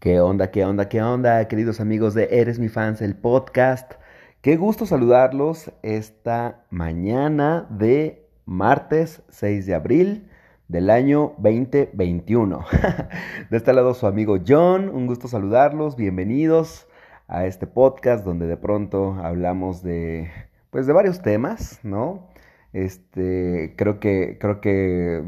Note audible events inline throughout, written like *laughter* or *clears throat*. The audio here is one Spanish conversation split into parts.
¿Qué onda, qué onda, qué onda, queridos amigos de Eres mi fans, el podcast? Qué gusto saludarlos esta mañana de martes 6 de abril del año 2021. *laughs* de este lado su amigo John, un gusto saludarlos, bienvenidos a este podcast donde de pronto hablamos de pues de varios temas, ¿no? Este, creo que creo que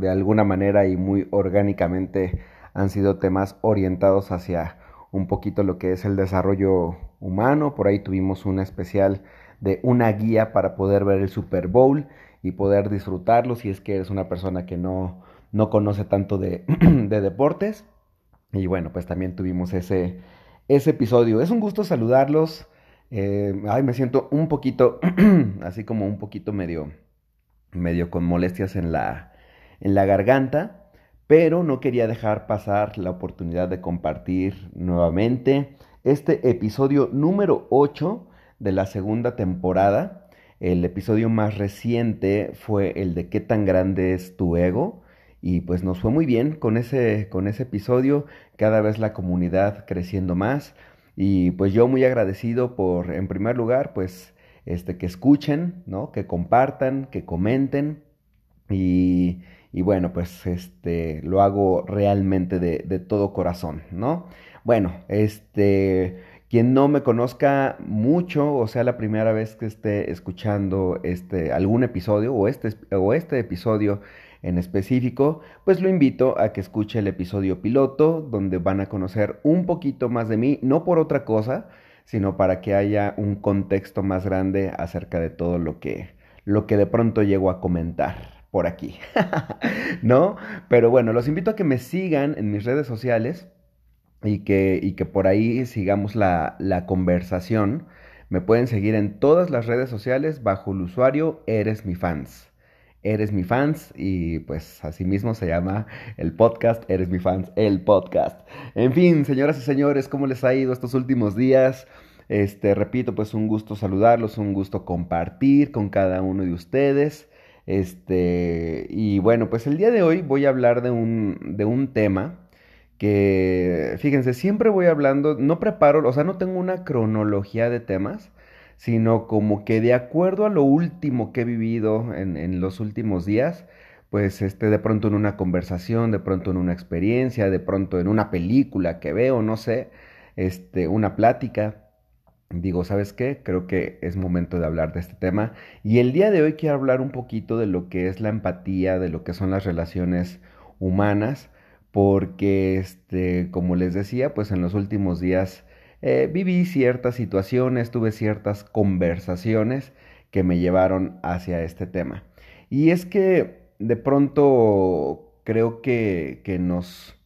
de alguna manera y muy orgánicamente han sido temas orientados hacia un poquito lo que es el desarrollo humano. Por ahí tuvimos una especial de una guía para poder ver el Super Bowl y poder disfrutarlo si es que eres una persona que no, no conoce tanto de, *clears throat* de deportes. Y bueno, pues también tuvimos ese, ese episodio. Es un gusto saludarlos. Eh, ay, me siento un poquito, *clears throat* así como un poquito medio, medio con molestias en la, en la garganta pero no quería dejar pasar la oportunidad de compartir nuevamente este episodio número 8 de la segunda temporada. El episodio más reciente fue el de qué tan grande es tu ego y pues nos fue muy bien con ese, con ese episodio, cada vez la comunidad creciendo más y pues yo muy agradecido por en primer lugar pues este que escuchen, ¿no? Que compartan, que comenten y y bueno, pues este lo hago realmente de, de todo corazón, ¿no? Bueno, este, quien no me conozca mucho, o sea, la primera vez que esté escuchando este, algún episodio o este, o este episodio en específico, pues lo invito a que escuche el episodio piloto, donde van a conocer un poquito más de mí, no por otra cosa, sino para que haya un contexto más grande acerca de todo lo que, lo que de pronto llego a comentar por aquí, *laughs* ¿no? Pero bueno, los invito a que me sigan en mis redes sociales y que, y que por ahí sigamos la, la conversación. Me pueden seguir en todas las redes sociales bajo el usuario Eres mi fans. Eres mi fans y pues así mismo se llama el podcast Eres mi fans, el podcast. En fin, señoras y señores, ¿cómo les ha ido estos últimos días? Este, repito, pues un gusto saludarlos, un gusto compartir con cada uno de ustedes. Este, y bueno, pues el día de hoy voy a hablar de un, de un tema que, fíjense, siempre voy hablando, no preparo, o sea, no tengo una cronología de temas, sino como que de acuerdo a lo último que he vivido en, en los últimos días, pues este, de pronto en una conversación, de pronto en una experiencia, de pronto en una película que veo, no sé, este, una plática, digo, ¿sabes qué? Creo que es momento de hablar de este tema. Y el día de hoy quiero hablar un poquito de lo que es la empatía, de lo que son las relaciones humanas, porque, este, como les decía, pues en los últimos días eh, viví ciertas situaciones, tuve ciertas conversaciones que me llevaron hacia este tema. Y es que de pronto creo que, que nos...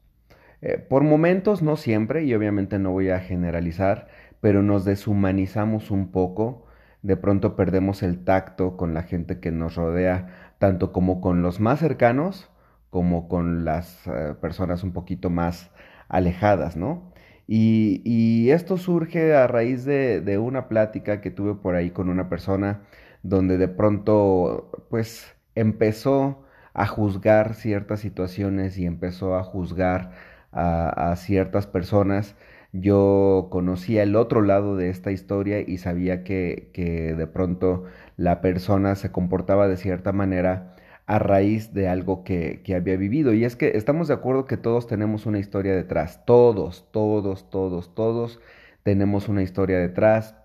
Eh, por momentos, no siempre, y obviamente no voy a generalizar, pero nos deshumanizamos un poco, de pronto perdemos el tacto con la gente que nos rodea, tanto como con los más cercanos, como con las eh, personas un poquito más alejadas, ¿no? Y, esto surge a raíz de, una plática que tuve por ahí con una persona donde de pronto, pues, empezó a juzgar ciertas situaciones y empezó a juzgar a ciertas personas yo conocía el otro lado de esta historia y sabía que, que de pronto la persona se comportaba de cierta manera a raíz de algo que, que, había vivido. Y es que estamos de acuerdo que todos tenemos una historia detrás. Todos, todos, todos, todos tenemos una historia detrás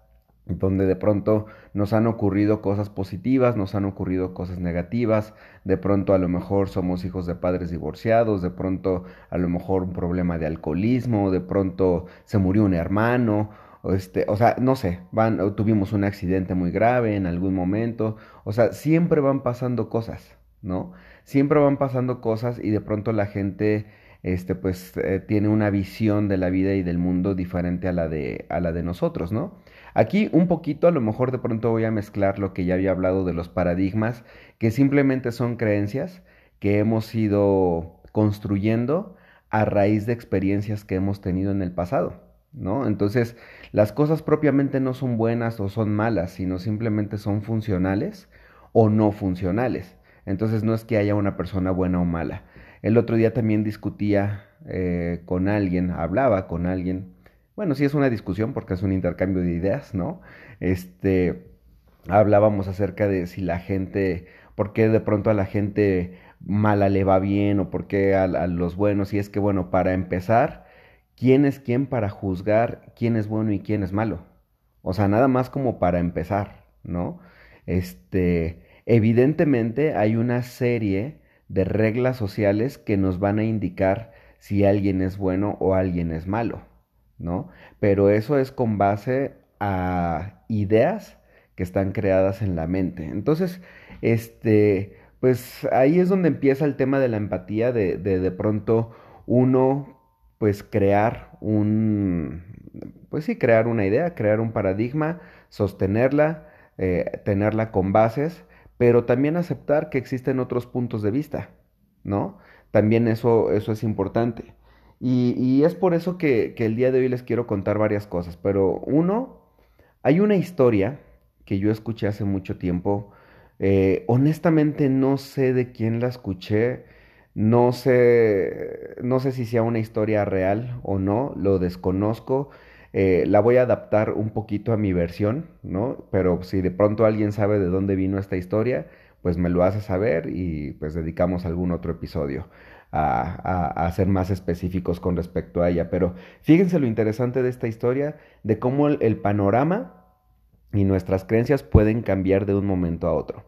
donde de pronto nos han ocurrido cosas positivas, nos han ocurrido cosas negativas, de pronto a lo mejor somos hijos de padres divorciados, de pronto a lo mejor un problema de alcoholismo, de pronto se murió un hermano, o, este, o sea, no sé, van, tuvimos un accidente muy grave en algún momento, o sea, siempre van pasando cosas, ¿no? Siempre van pasando cosas y de pronto la gente este pues eh, tiene una visión de la vida y del mundo diferente a la de a la de nosotros, ¿no? Aquí un poquito, a lo mejor de pronto voy a mezclar lo que ya había hablado de los paradigmas, que simplemente son creencias que hemos ido construyendo a raíz de experiencias que hemos tenido en el pasado, ¿no? Entonces, las cosas propiamente no son buenas o son malas, sino simplemente son funcionales o no funcionales. Entonces, no es que haya una persona buena o mala. El otro día también discutía eh, con alguien, hablaba con alguien, bueno, sí es una discusión porque es un intercambio de ideas, ¿no? Este, hablábamos acerca de si la gente, por qué de pronto a la gente mala le va bien o por qué a, a los buenos, y es que, bueno, para empezar, ¿quién es quién para juzgar quién es bueno y quién es malo? O sea, nada más como para empezar, ¿no? Este, evidentemente hay una serie de reglas sociales que nos van a indicar si alguien es bueno o alguien es malo, ¿no? Pero eso es con base a ideas que están creadas en la mente. Entonces, este, pues ahí es donde empieza el tema de la empatía, de de, pronto uno, pues crear un, pues sí, crear una idea, crear un paradigma, sostenerla, eh, tenerla con bases, pero también aceptar que existen otros puntos de vista, ¿no? También eso, eso es importante. Y, es por eso que, que, el día de hoy les quiero contar varias cosas, pero uno, hay una historia que yo escuché hace mucho tiempo, eh, honestamente no sé de quién la escuché, no sé, no sé si sea una historia real o no, lo desconozco. Eh, la voy a adaptar un poquito a mi versión, ¿no? Pero si de pronto alguien sabe de dónde vino esta historia, pues me lo hace saber y pues dedicamos algún otro episodio a, a, ser más específicos con respecto a ella. Pero fíjense lo interesante de esta historia, de cómo el, el panorama y nuestras creencias pueden cambiar de un momento a otro.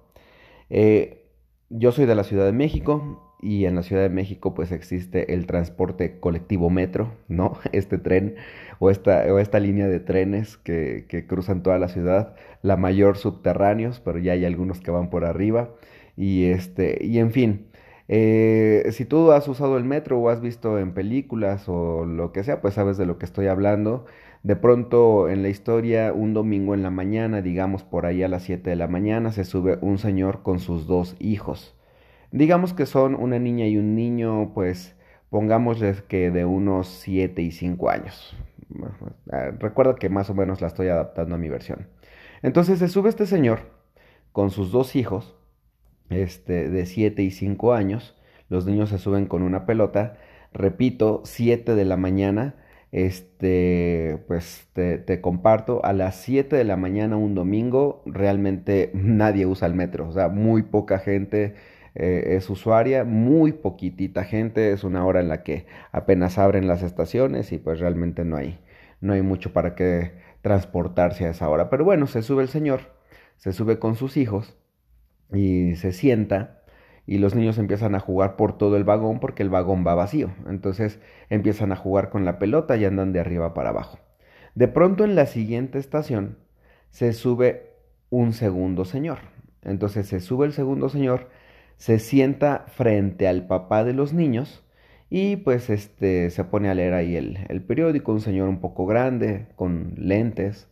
Eh, yo soy de la Ciudad de México, y en la Ciudad de México pues existe el transporte colectivo metro, ¿no? *laughs* Este tren o esta, o esta línea de trenes que, que, cruzan toda la ciudad, la mayor subterráneos, pero ya hay algunos que van por arriba y este, y en fin. Eh, si tú has usado el metro o has visto en películas o lo que sea, pues sabes de lo que estoy hablando. De pronto en la historia, un domingo en la mañana, digamos por ahí a las 7 de la mañana, se sube un señor con sus dos hijos. Digamos que son una niña y un niño, pues pongámosles que de unos 7 y 5 años. Ah, recuerda que más o menos la estoy adaptando a mi versión. Entonces se sube este señor con sus dos hijos, este, de 7 y 5 años. Los niños se suben con una pelota. Repito, 7 de la mañana. Este, pues te, te, comparto, a las 7 de la mañana un domingo, realmente nadie usa el metro, o sea, muy poca gente eh, es usuaria, muy poquitita gente, es una hora en la que apenas abren las estaciones y pues realmente no hay, no hay mucho para que transportarse a esa hora. Pero bueno, se sube el señor, se sube con sus hijos y se sienta y los niños empiezan a jugar por todo el vagón porque el vagón va vacío. Entonces empiezan a jugar con la pelota y andan de arriba para abajo. De pronto en la siguiente estación se sube un segundo señor. Entonces se sube el segundo señor se sienta frente al papá de los niños y pues este se pone a leer ahí el, el periódico, un señor un poco grande, con lentes,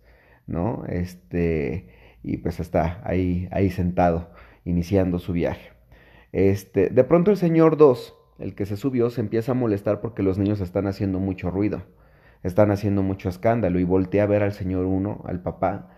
¿no? Este, y pues está ahí, ahí sentado, iniciando su viaje. Este, de pronto el señor 2, el que se subió, se empieza a molestar porque los niños están haciendo mucho ruido, están haciendo mucho escándalo y voltea a ver al señor 1, al papá,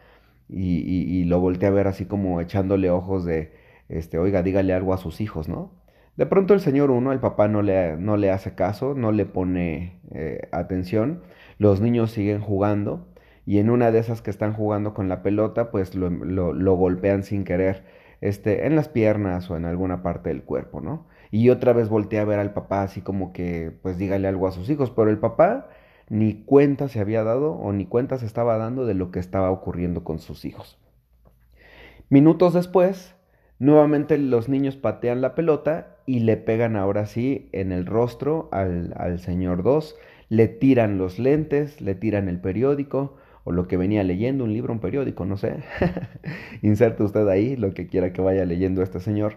y, y, y lo voltea a ver así como echándole ojos de, este, oiga, dígale algo a sus hijos, ¿no? De pronto el señor uno, el papá no le, no le hace caso, no le pone eh, atención, los niños siguen jugando y en una de esas que están jugando con la pelota, pues lo, lo, lo golpean sin querer este, en las piernas o en alguna parte del cuerpo, ¿no? Y otra vez voltea a ver al papá así como que, pues dígale algo a sus hijos, pero el papá ni cuenta se había dado o ni cuenta se estaba dando de lo que estaba ocurriendo con sus hijos. Minutos después, Nuevamente los niños patean la pelota y le pegan ahora sí en el rostro al, al señor 2, le tiran los lentes, le tiran el periódico o lo que venía leyendo, un libro, un periódico, no sé. *laughs* Inserte usted ahí lo que quiera que vaya leyendo este señor.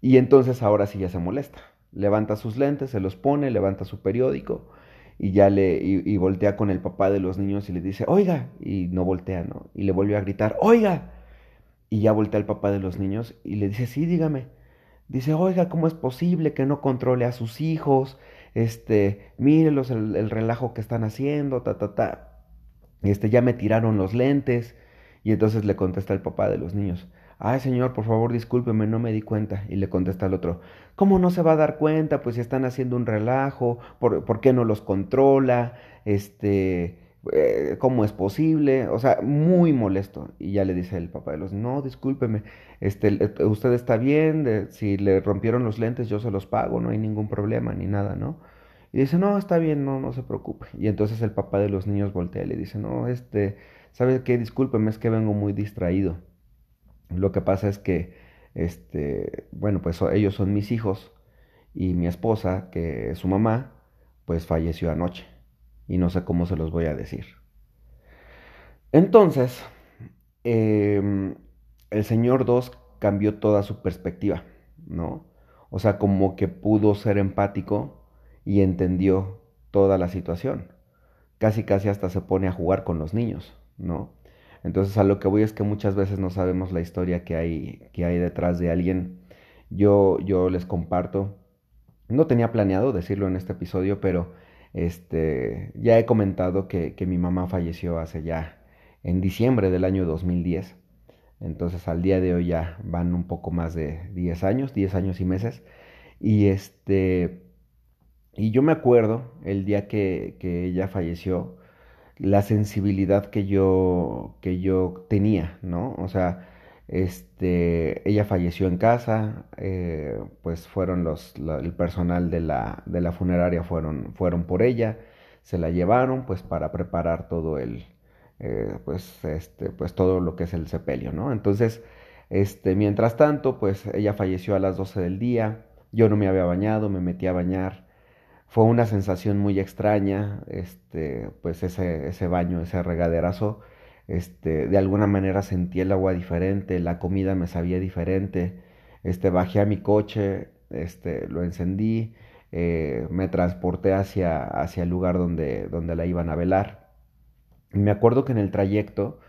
Y entonces ahora sí ya se molesta. Levanta sus lentes, se los pone, levanta su periódico y ya le y, y voltea con el papá de los niños y le dice, oiga, y no voltea, ¿no? Y le vuelve a gritar, oiga. Y ya voltea al papá de los niños y le dice, sí, dígame. Dice, oiga, ¿cómo es posible que no controle a sus hijos? Este, mírelos el, el relajo que están haciendo, ta, ta, ta. Este, ya me tiraron los lentes. Y entonces le contesta el papá de los niños, ay señor, por favor discúlpeme, no me di cuenta. Y le contesta al otro, ¿cómo no se va a dar cuenta? Pues si están haciendo un relajo, ¿por, ¿por qué no los controla? Este, eh, ¿cómo es posible? O sea, muy molesto. Y ya le dice el papá de los, no, discúlpeme, este, usted está bien, si le rompieron los lentes yo se los pago, no hay ningún problema ni nada, ¿no? Y dice, no, está bien, no, no se preocupe. Y entonces el papá de los niños voltea y le dice, no, este, ¿sabe qué? Discúlpeme, es que vengo muy distraído. Lo que pasa es que, este, bueno, pues ellos son mis hijos y mi esposa, que es su mamá, pues falleció anoche y no sé cómo se los voy a decir. Entonces, em, el señor 2 cambió toda su perspectiva, ¿no? O sea, como que pudo ser empático y entendió toda la situación. Casi, casi hasta se pone a jugar con los niños, ¿no? Entonces a lo que voy es que muchas veces no sabemos la historia que hay, que hay detrás de alguien. Yo, yo les comparto, no tenía planeado decirlo en este episodio, pero este, ya he comentado que, que mi mamá falleció hace ya en diciembre del año 2010. Entonces al día de hoy ya van un poco más de 10 años, 10 años y meses. Y este, y yo me acuerdo el día que, que ella falleció, la sensibilidad que yo, que yo tenía, ¿no? O sea, este, ella falleció en casa, eh, pues fueron los, el personal de la, de la funeraria fueron, fueron por ella, se la llevaron pues para preparar todo el, eh, pues, este, pues todo lo que es el sepelio, ¿no? Entonces, este, mientras tanto, pues ella falleció a las 12 del día, yo no me había bañado, me metí a bañar, fue una sensación muy extraña, este, pues ese, ese baño, ese regaderazo, este, de alguna manera sentí el agua diferente, la comida me sabía diferente, este, bajé a mi coche, este, lo encendí, eh, me transporté hacia, hacia el lugar donde, donde la iban a velar. Me acuerdo que en el trayecto,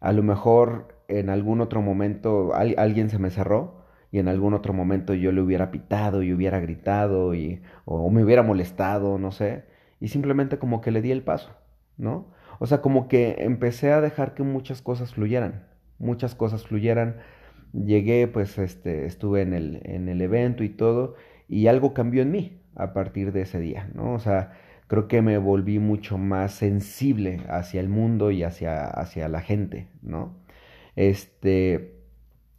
a lo mejor en algún otro momento alguien se me cerró, y en algún otro momento yo le hubiera pitado y hubiera gritado y, o me hubiera molestado, no sé, y simplemente como que le di el paso, ¿no? O sea, como que empecé a dejar que muchas cosas fluyeran, muchas cosas fluyeran. Llegué, pues, este, estuve en el, en el evento y todo, y algo cambió en mí a partir de ese día, ¿no? O sea, creo que me volví mucho más sensible hacia el mundo y hacia, hacia la gente, ¿no? Este,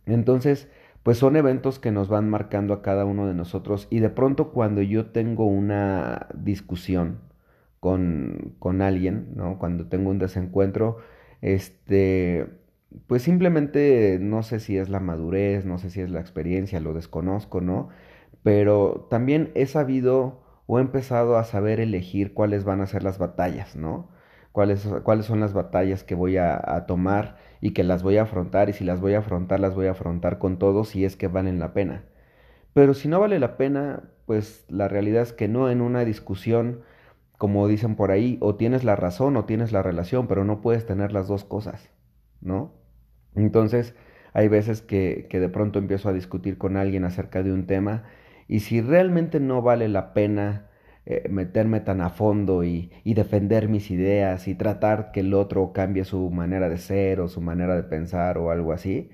entonces, pues son eventos que nos van marcando a cada uno de nosotros y de pronto cuando yo tengo una discusión con, con alguien, ¿no? Cuando tengo un desencuentro, este, pues simplemente no sé si es la madurez, no sé si es la experiencia, lo desconozco, ¿no? Pero también he sabido o he empezado a saber elegir cuáles van a ser las batallas, ¿no? Cuáles, cuáles son las batallas que voy a, tomar y que las voy a afrontar y si las voy a afrontar las voy a afrontar con todo si es que valen la pena. Pero si no vale la pena, pues la realidad es que no en una discusión, como dicen por ahí, o tienes la razón o tienes la relación, pero no puedes tener las dos cosas, ¿no? Entonces, hay veces que, que de pronto empiezo a discutir con alguien acerca de un tema y si realmente no vale la pena eh, meterme tan a fondo y, defender mis ideas y tratar que el otro cambie su manera de ser o su manera de pensar o algo así,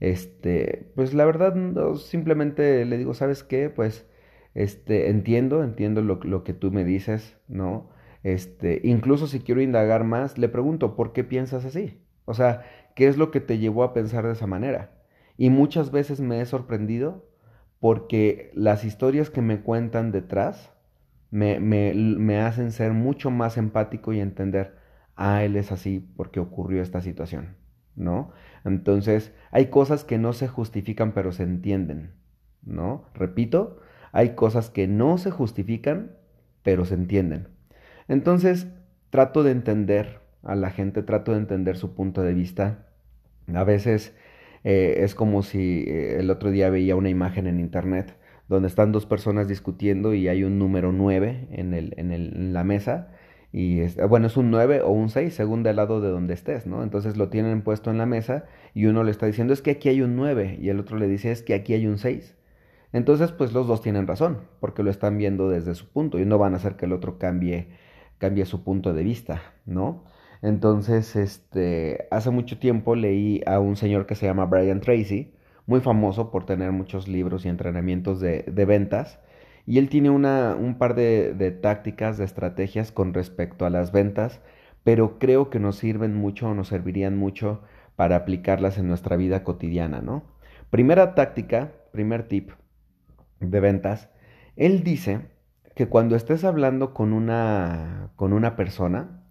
este, pues la verdad no, simplemente le digo, ¿sabes qué? Pues este, entiendo, entiendo lo, lo que tú me dices, ¿no? Este, incluso si quiero indagar más, le pregunto, ¿por qué piensas así? O sea, ¿qué es lo que te llevó a pensar de esa manera? Y muchas veces me he sorprendido porque las historias que me cuentan detrás me, me, me hacen ser mucho más empático y entender, ah, él es así porque ocurrió esta situación, ¿no? Entonces, hay cosas que no se justifican pero se entienden, ¿no? Repito, hay cosas que no se justifican pero se entienden. Entonces, trato de entender a la gente, trato de entender su punto de vista. A veces eh, es como si eh, el otro día veía una imagen en internet donde están dos personas discutiendo y hay un número 9 en, el, en, el, la mesa. Y bueno, es un 9 o un 6 según del lado de donde estés, ¿no? Entonces lo tienen puesto en la mesa y uno le está diciendo es que aquí hay un 9 y el otro le dice es que aquí hay un 6. Entonces, pues los dos tienen razón, porque lo están viendo desde su punto y no van a hacer que el otro cambie, cambie su punto de vista, ¿no? Entonces, este, hace mucho tiempo leí a un señor que se llama Brian Tracy, muy famoso por tener muchos libros y entrenamientos de, ventas. Y él tiene una, un par de, de tácticas, de estrategias con respecto a las ventas, pero creo que nos sirven mucho o nos servirían mucho para aplicarlas en nuestra vida cotidiana, ¿no? Primera táctica, primer tip de ventas, él dice que cuando estés hablando con una, con una persona,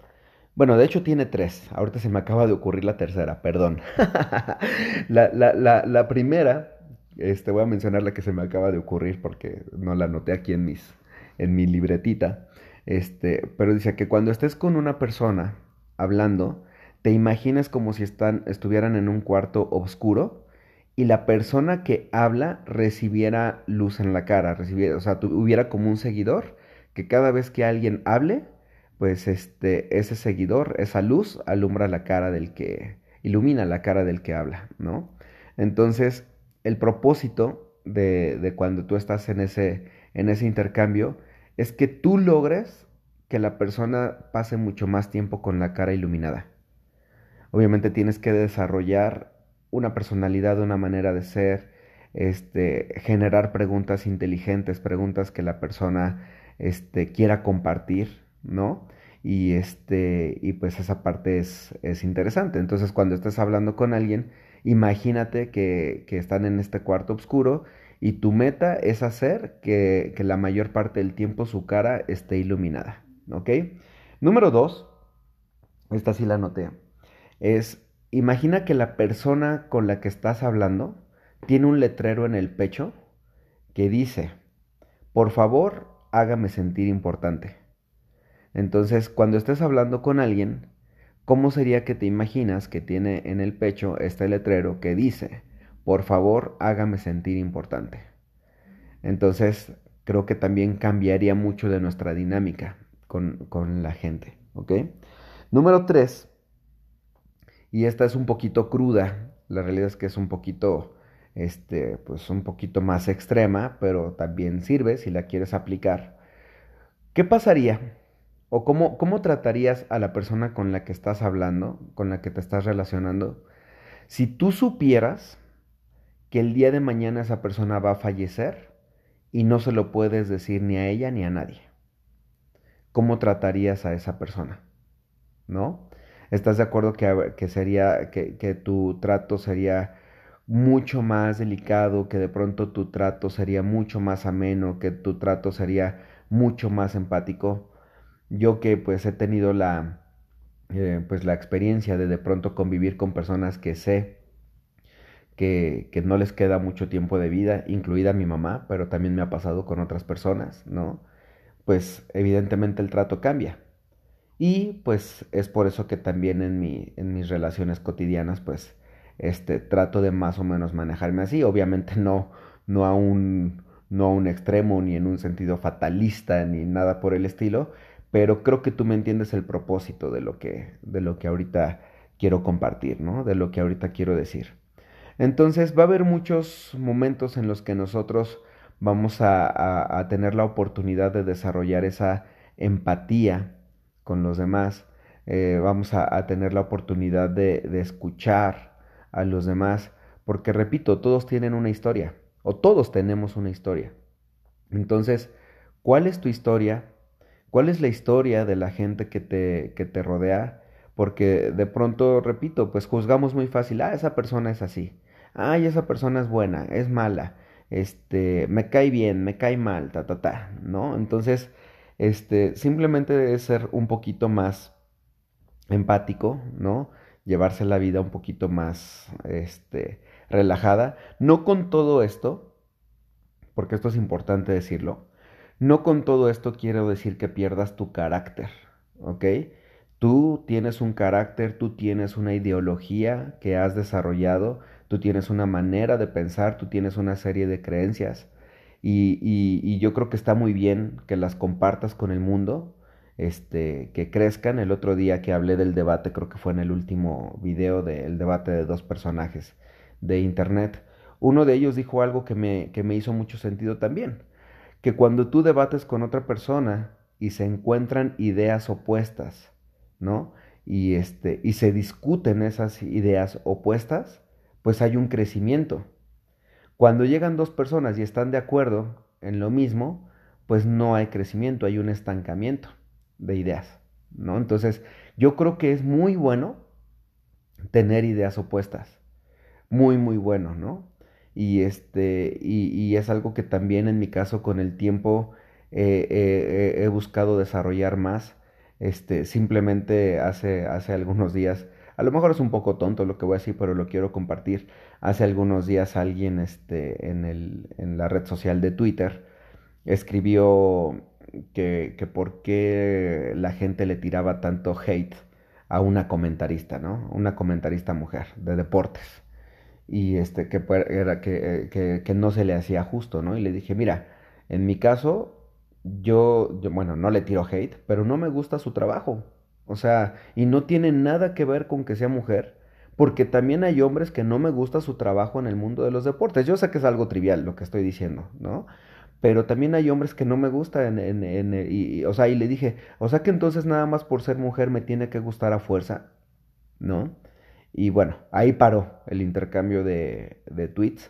bueno, de hecho tiene tres, ahorita se me acaba de ocurrir la tercera, perdón. *laughs* la, la, la, primera, este, voy a mencionar la que se me acaba de ocurrir porque no la anoté aquí en, mis, en mi libretita, este, pero dice que cuando estés con una persona hablando, te imagines como si están, estuvieran en un cuarto oscuro y la persona que habla recibiera luz en la cara, recibiera, o sea, hubiera como un seguidor que cada vez que alguien hable, pues este, ese seguidor, esa luz alumbra la cara del que, ilumina la cara del que habla, ¿no? Entonces, el propósito de, de cuando tú estás en ese, en ese intercambio es que tú logres que la persona pase mucho más tiempo con la cara iluminada. Obviamente tienes que desarrollar una personalidad, una manera de ser, este, generar preguntas inteligentes, preguntas que la persona este, quiera compartir, ¿no? Y, este, y pues esa parte es, es interesante. Entonces cuando estés hablando con alguien, imagínate que, que están en este cuarto oscuro y tu meta es hacer que, que, la mayor parte del tiempo su cara esté iluminada, ¿ok? Número dos, esta sí la noté es, imagina que la persona con la que estás hablando tiene un letrero en el pecho que dice, por favor, hágame sentir importante. Entonces, cuando estés hablando con alguien, ¿cómo sería que te imaginas que tiene en el pecho este letrero que dice, por favor, hágame sentir importante? Entonces, creo que también cambiaría mucho de nuestra dinámica con, con la gente, ¿ok? Número tres, y esta es un poquito cruda. La realidad es que es un poquito, este, pues un poquito más extrema, pero también sirve si la quieres aplicar. ¿Qué pasaría? ¿O cómo, cómo tratarías a la persona con la que estás hablando, con la que te estás relacionando, si tú supieras que el día de mañana esa persona va a fallecer y no se lo puedes decir ni a ella ni a nadie? ¿Cómo tratarías a esa persona? ¿No? ¿Estás de acuerdo que, sería, que, que tu trato sería mucho más delicado, que de pronto tu trato sería mucho más ameno, que tu trato sería mucho más empático? Yo que pues he tenido la, eh, pues la experiencia de de pronto convivir con personas que sé que, que, no les queda mucho tiempo de vida, incluida mi mamá, pero también me ha pasado con otras personas, ¿no? Pues evidentemente el trato cambia. Y pues es por eso que también en, mi, en mis relaciones cotidianas pues este, trato de más o menos manejarme así. Obviamente no, no, a un, no a un extremo ni en un sentido fatalista ni nada por el estilo, pero creo que tú me entiendes el propósito de lo que, de lo que ahorita quiero compartir, ¿no? De lo que ahorita quiero decir. Entonces va a haber muchos momentos en los que nosotros vamos a, a, a tener la oportunidad de desarrollar esa empatía con los demás, eh, vamos a, tener la oportunidad de, escuchar a los demás, porque repito, todos tienen una historia, o todos tenemos una historia. Entonces, ¿cuál es tu historia? ¿Cuál es la historia de la gente que te, que te rodea? Porque de pronto, repito, pues juzgamos muy fácil, ah, esa persona es así, ay, esa persona es buena, es mala, este, me cae bien, me cae mal, ta, ta, ta, ¿no? Entonces, este, simplemente debe ser un poquito más empático, ¿no? Llevarse la vida un poquito más, este, relajada. No con todo esto, porque esto es importante decirlo, no con todo esto quiero decir que pierdas tu carácter, ¿ok? Tú tienes un carácter, tú tienes una ideología que has desarrollado, tú tienes una manera de pensar, tú tienes una serie de creencias y, yo creo que está muy bien que las compartas con el mundo, este, que crezcan. El otro día que hablé del debate, creo que fue en el último video del debate de dos personajes de internet, uno de ellos dijo algo que me, que me hizo mucho sentido también, que cuando tú debates con otra persona y se encuentran ideas opuestas, ¿no? y, este, y se discuten esas ideas opuestas, pues hay un crecimiento. Cuando llegan dos personas y están de acuerdo en lo mismo, pues no hay crecimiento, hay un estancamiento de ideas, ¿no? Entonces, yo creo que es muy bueno tener ideas opuestas. Muy, muy bueno, ¿no? Y, este, y, es algo que también en mi caso con el tiempo he buscado desarrollar más. Este, simplemente hace, hace algunos días, a lo mejor es un poco tonto lo que voy a decir, pero lo quiero compartir. Hace algunos días alguien este, en, el, en la red social de Twitter escribió que, que por qué la gente le tiraba tanto hate a una comentarista, ¿no? Una comentarista mujer de deportes. Y este, que, era, que, no se le hacía justo, ¿no? Y le dije, mira, en mi caso, yo, yo, bueno, no le tiro hate, pero no me gusta su trabajo. O sea, y no tiene nada que ver con que sea mujer, porque también hay hombres que no me gusta su trabajo en el mundo de los deportes. Yo sé que es algo trivial lo que estoy diciendo, ¿no? Pero también hay hombres que no me gustan, en, en, y, o sea, y le dije, o sea que entonces nada más por ser mujer me tiene que gustar a fuerza, ¿no? Y bueno, ahí paró el intercambio de, de tweets.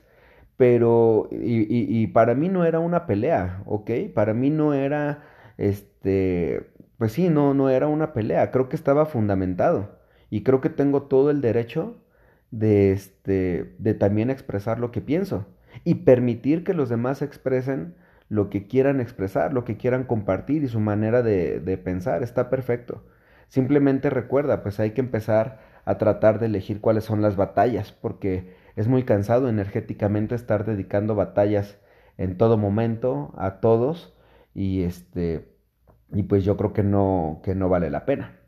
Pero, y, y, y, para mí no era una pelea, ¿ok? Para mí no era, este, pues sí, no, no era una pelea. Creo que estaba fundamentado. Y creo que tengo todo el derecho de, este, de también expresar lo que pienso y permitir que los demás expresen lo que quieran expresar, lo que quieran compartir y su manera de, de, pensar. Está perfecto. Simplemente recuerda, pues hay que empezar a tratar de elegir cuáles son las batallas, porque es muy cansado energéticamente estar dedicando batallas en todo momento a todos y este y pues yo creo que no que no vale la pena.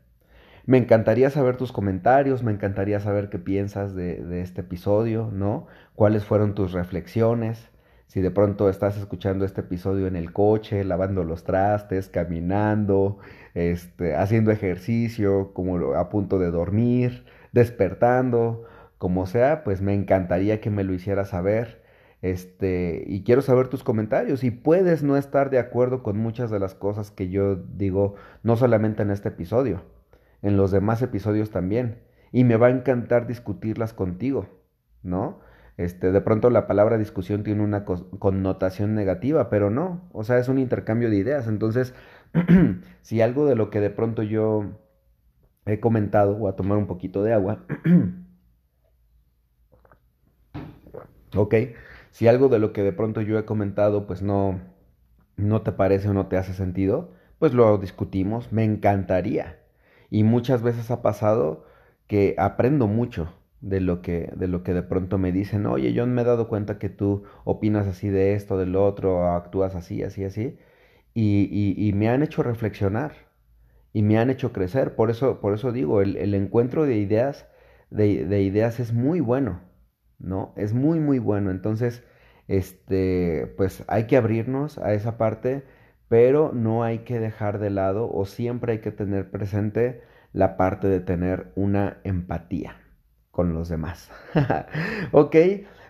Me encantaría saber tus comentarios, me encantaría saber qué piensas de, este episodio, ¿no? ¿Cuáles fueron tus reflexiones? Si de pronto estás escuchando este episodio en el coche, lavando los trastes, caminando, este, haciendo ejercicio, como a punto de dormir, despertando, como sea, pues me encantaría que me lo hicieras saber. Este, y quiero saber tus comentarios. Y puedes no estar de acuerdo con muchas de las cosas que yo digo, no solamente en este episodio en los demás episodios también. Y me va a encantar discutirlas contigo, ¿no? Este, de pronto la palabra discusión tiene una connotación negativa, pero no, o sea, es un intercambio de ideas. Entonces, *clears throat* si algo de lo que de pronto yo he comentado, voy a tomar un poquito de agua. *clears throat* ok, si algo de lo que de pronto yo he comentado, pues no, no te parece o no te hace sentido, pues lo discutimos. Me encantaría y muchas veces ha pasado que aprendo mucho de lo que de lo que de pronto me dicen, oye, yo me he dado cuenta que tú opinas así de esto, del otro, actúas así, así, así, y, y, y me han hecho reflexionar y me han hecho crecer. Por eso, por eso digo, el, el encuentro de ideas, de, de, ideas es muy bueno, ¿no? Es muy, muy bueno. Entonces, este, pues hay que abrirnos a esa parte pero no hay que dejar de lado o siempre hay que tener presente la parte de tener una empatía con los demás. *laughs* ok,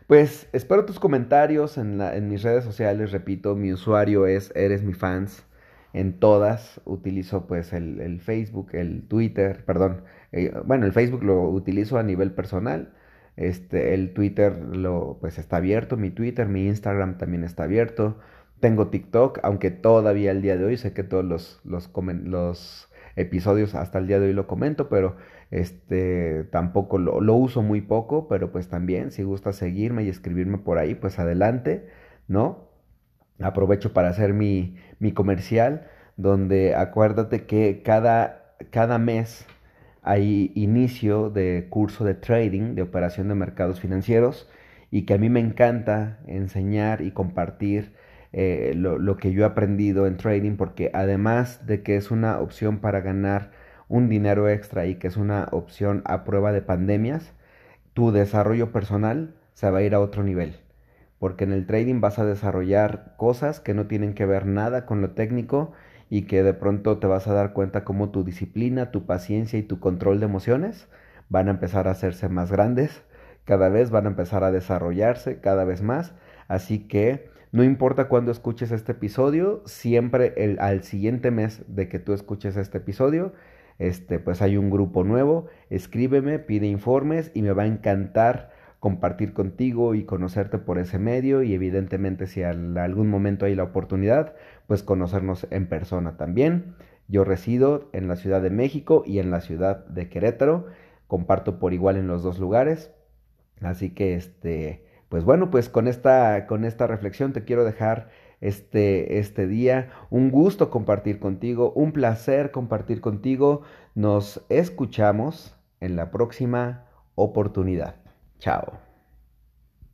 pues espero tus comentarios en, mis redes sociales, repito, mi usuario es Eres mi fans en todas, utilizo pues el, el Facebook, el Twitter, perdón, eh, bueno, el Facebook lo utilizo a nivel personal, este, el Twitter lo, pues está abierto, mi Twitter, mi Instagram también está abierto, tengo TikTok, aunque todavía el día de hoy sé que todos los, los, episodios hasta el día de hoy lo comento, pero este tampoco lo, lo, uso muy poco, pero pues también si gusta seguirme y escribirme por ahí, pues adelante, ¿no? Aprovecho para hacer mi, mi comercial, donde acuérdate que cada, cada mes hay inicio de curso de trading, de operación de mercados financieros, y que a mí me encanta enseñar y compartir eh, lo, lo, que yo he aprendido en trading, porque además de que es una opción para ganar un dinero extra y que es una opción a prueba de pandemias, tu desarrollo personal se va a ir a otro nivel. Porque en el trading vas a desarrollar cosas que no tienen que ver nada con lo técnico y que de pronto te vas a dar cuenta cómo tu disciplina, tu paciencia y tu control de emociones van a empezar a hacerse más grandes, cada vez van a empezar a desarrollarse cada vez más. Así que no importa cuándo escuches este episodio, siempre el, al siguiente mes de que tú escuches este episodio, este, pues hay un grupo nuevo, escríbeme, pide informes y me va a encantar compartir contigo y conocerte por ese medio y evidentemente si en algún momento hay la oportunidad, pues conocernos en persona también. Yo resido en la Ciudad de México y en la ciudad de Querétaro, comparto por igual en los dos lugares, así que este, pues bueno, pues con esta, con esta reflexión te quiero dejar este, este día. Un gusto compartir contigo, un placer compartir contigo. Nos escuchamos en la próxima oportunidad. Chao.